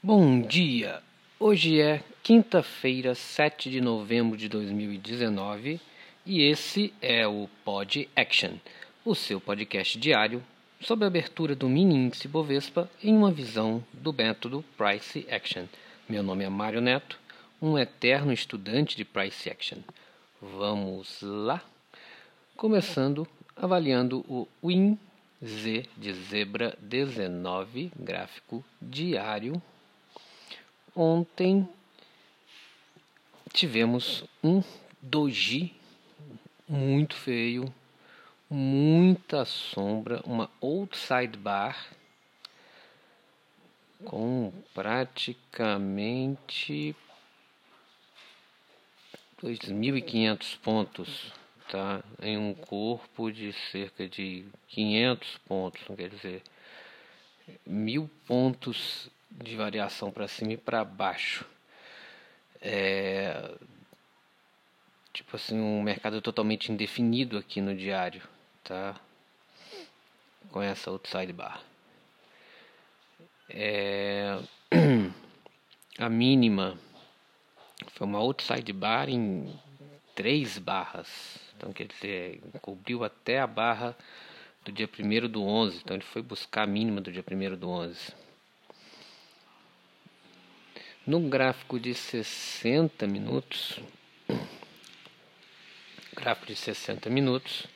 Bom dia! Hoje é quinta-feira, 7 de novembro de 2019 e esse é o Pod Action, o seu podcast diário sobre a abertura do mini índice Bovespa em uma visão do método Price Action. Meu nome é Mário Neto, um eterno estudante de Price Action. Vamos lá? Começando avaliando o WIN Z de zebra 19, gráfico diário Ontem tivemos um doji muito feio, muita sombra, uma outside bar com praticamente 2.500 pontos, tá? Em um corpo de cerca de 500 pontos, quer dizer, mil pontos de variação para cima e para baixo. É, tipo assim, um mercado totalmente indefinido aqui no diário, tá? Com essa outside bar. É, a mínima foi uma outside bar em três barras. Então, quer dizer, cobriu até a barra do dia 1 do 11. Então, ele foi buscar a mínima do dia 1 do 11. No gráfico de 60 minutos, gráfico de 60 minutos,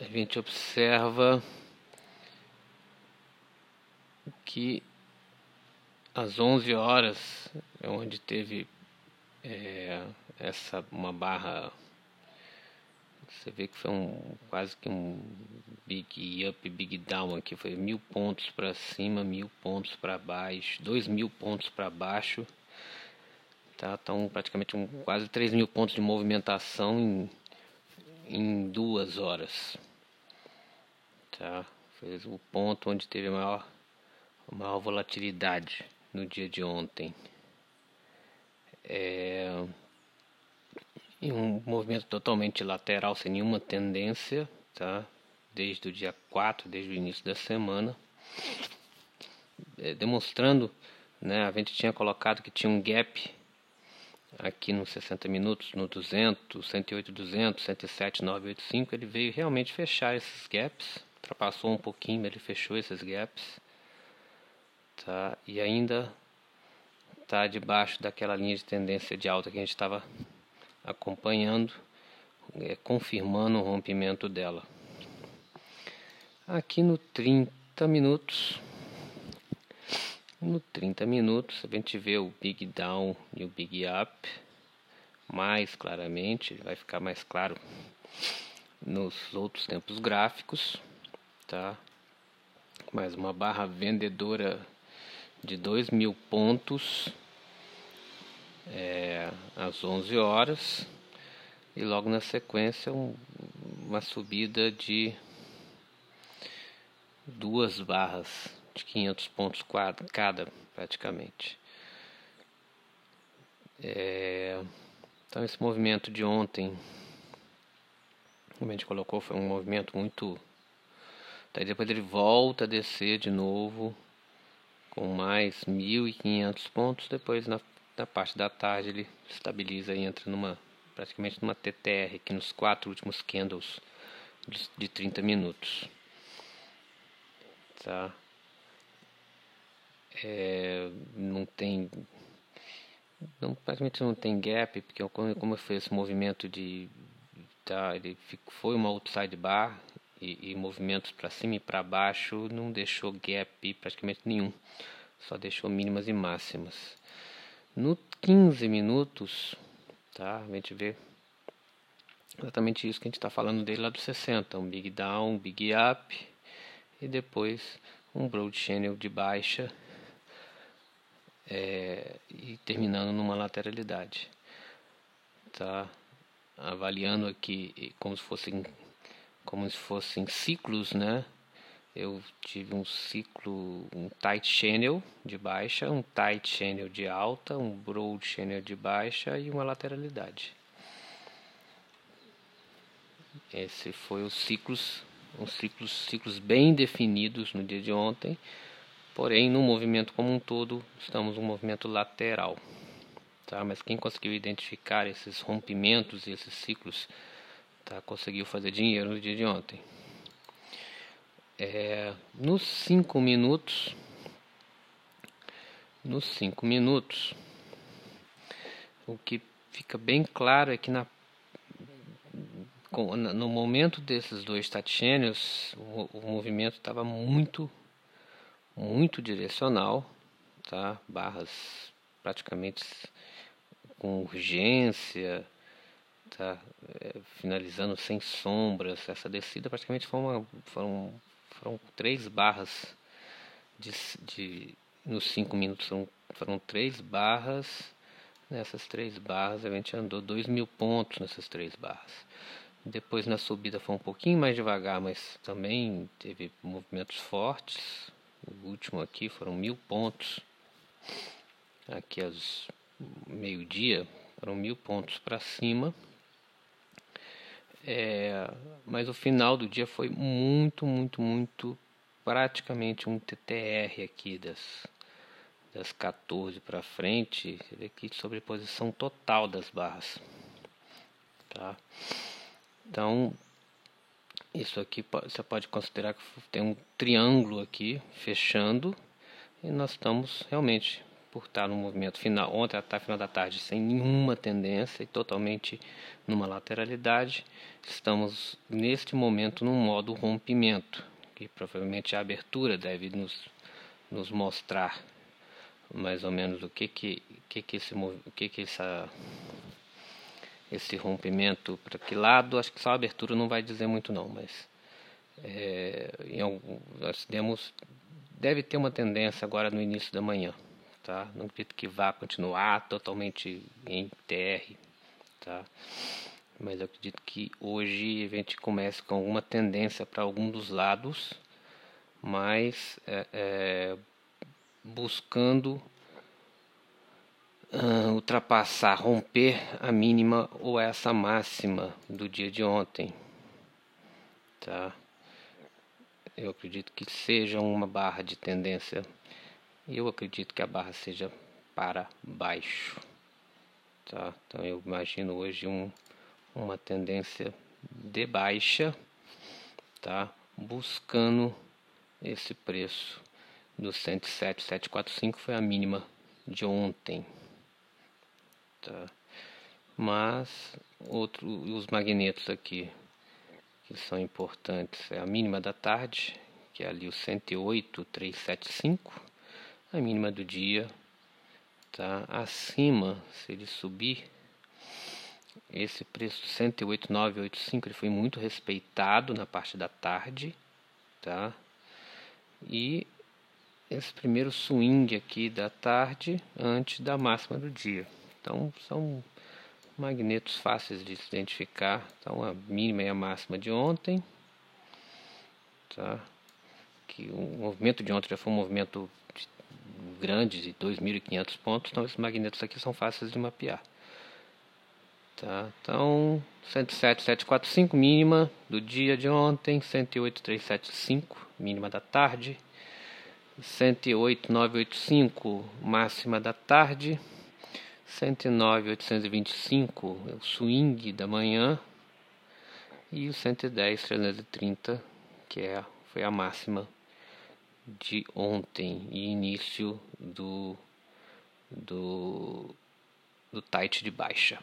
a gente observa que às 11 horas é onde teve é, essa uma barra você vê que foi um quase que um big up, big down aqui. Foi mil pontos para cima, mil pontos para baixo, dois mil pontos para baixo. Tá, então praticamente um, quase três mil pontos de movimentação em, em duas horas. Tá, foi o ponto onde teve a maior, a maior volatilidade no dia de ontem. É, em um movimento totalmente lateral, sem nenhuma tendência, tá? desde o dia 4, desde o início da semana, é, demonstrando, né, a gente tinha colocado que tinha um gap aqui nos 60 minutos, no 200, 108, 200, 107, 985, ele veio realmente fechar esses gaps, ultrapassou um pouquinho, ele fechou esses gaps, tá? E ainda está debaixo daquela linha de tendência de alta que a gente estava acompanhando, é, confirmando o rompimento dela. Aqui no 30 minutos, no 30 minutos a gente vê o Big Down e o Big Up mais claramente, vai ficar mais claro nos outros tempos gráficos, tá? Mais uma barra vendedora de 2 mil pontos é, às 11 horas e logo na sequência um, uma subida de duas barras de 500 pontos cada praticamente. É, então esse movimento de ontem, como a gente colocou, foi um movimento muito. Daí depois ele volta a descer de novo com mais 1.500 pontos. Depois na na parte da tarde ele estabiliza e entra numa praticamente numa TTR aqui nos quatro últimos candles de 30 minutos. Tá? É, não tem não, praticamente não tem gap, porque como, como foi esse movimento de tá, ele foi uma outside bar e, e movimentos para cima e para baixo não deixou gap praticamente nenhum, só deixou mínimas e máximas. No 15 minutos, tá? A gente vê exatamente isso que a gente está falando dele lá do 60, um big down, um big up e depois um broad channel de baixa é, e terminando numa lateralidade, tá? Avaliando aqui como se fossem como se fossem ciclos, né? Eu tive um ciclo, um tight channel de baixa, um tight channel de alta, um broad channel de baixa e uma lateralidade. Esse foi os ciclos, uns ciclos, ciclos bem definidos no dia de ontem, Porém, no movimento como um todo, estamos um movimento lateral. Tá? Mas quem conseguiu identificar esses rompimentos e esses ciclos, tá? conseguiu fazer dinheiro no dia de ontem. É, nos cinco minutos, nos cinco minutos, o que fica bem claro é que na, no momento desses dois taticênios, o, o movimento estava muito, muito direcional, tá? barras praticamente com urgência, tá? É, finalizando sem sombras. Essa descida praticamente foi uma, foram, foram três barras de, de nos cinco minutos foram, foram três barras. Nessas três barras a gente andou dois mil pontos nessas três barras. Depois na subida foi um pouquinho mais devagar, mas também teve movimentos fortes. O último aqui foram mil pontos. Aqui às meio-dia foram mil pontos para cima. É, mas o final do dia foi muito, muito, muito praticamente um TTR aqui das, das 14 para frente. Você vê aqui sobreposição total das barras. Tá? Então, isso aqui você pode considerar que tem um triângulo aqui fechando e nós estamos realmente por estar no movimento final, ontem até final da tarde, sem nenhuma tendência e totalmente numa lateralidade, estamos neste momento num modo rompimento, que provavelmente a abertura deve nos, nos mostrar mais ou menos o que que, que, que esse o que que essa esse rompimento para que lado acho que só a abertura não vai dizer muito não mas é, em algum, nós demos deve ter uma tendência agora no início da manhã tá? Não acredito que vá continuar totalmente em TR, tá? Mas eu acredito que hoje a gente comece com alguma tendência para algum dos lados, mas é, é, buscando uh, ultrapassar, romper a mínima ou essa máxima do dia de ontem, tá? Eu acredito que seja uma barra de tendência eu acredito que a barra seja para baixo. Tá? Então eu imagino hoje um, uma tendência de baixa, tá? buscando esse preço do 107, 745 foi a mínima de ontem. Tá? Mas outro, os magnetos aqui que são importantes é a mínima da tarde, que é ali o 108, 375 a mínima do dia tá? Acima se ele subir esse preço 108,985 ele foi muito respeitado na parte da tarde tá? E esse primeiro swing aqui da tarde antes da máxima do dia. Então são magnetos fáceis de se identificar. Então a mínima e a máxima de ontem tá? Que o movimento de ontem já foi um movimento grande de 2.500 pontos, então esses magnetos aqui são fáceis de mapear. Tá? Então, 107.745 mínima do dia de ontem, 108.375 mínima da tarde, 108.985 máxima da tarde, 109.825 é o swing da manhã e o 110.330 que é, foi a máxima de ontem e início do, do, do tight de baixa.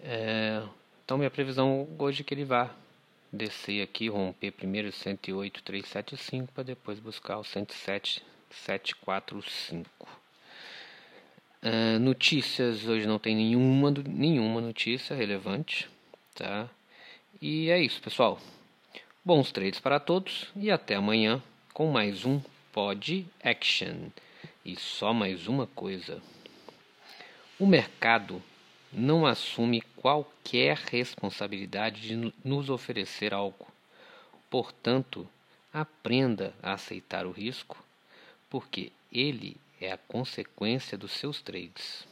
É, então minha previsão hoje é que ele vá descer aqui, romper primeiro o 108,375 para depois buscar o 107,745. É, notícias hoje não tem nenhuma, nenhuma notícia relevante, tá? E é isso, pessoal. Bons trades para todos e até amanhã com mais um Pod Action. E só mais uma coisa: o mercado não assume qualquer responsabilidade de nos oferecer algo. Portanto, aprenda a aceitar o risco, porque ele é a consequência dos seus trades.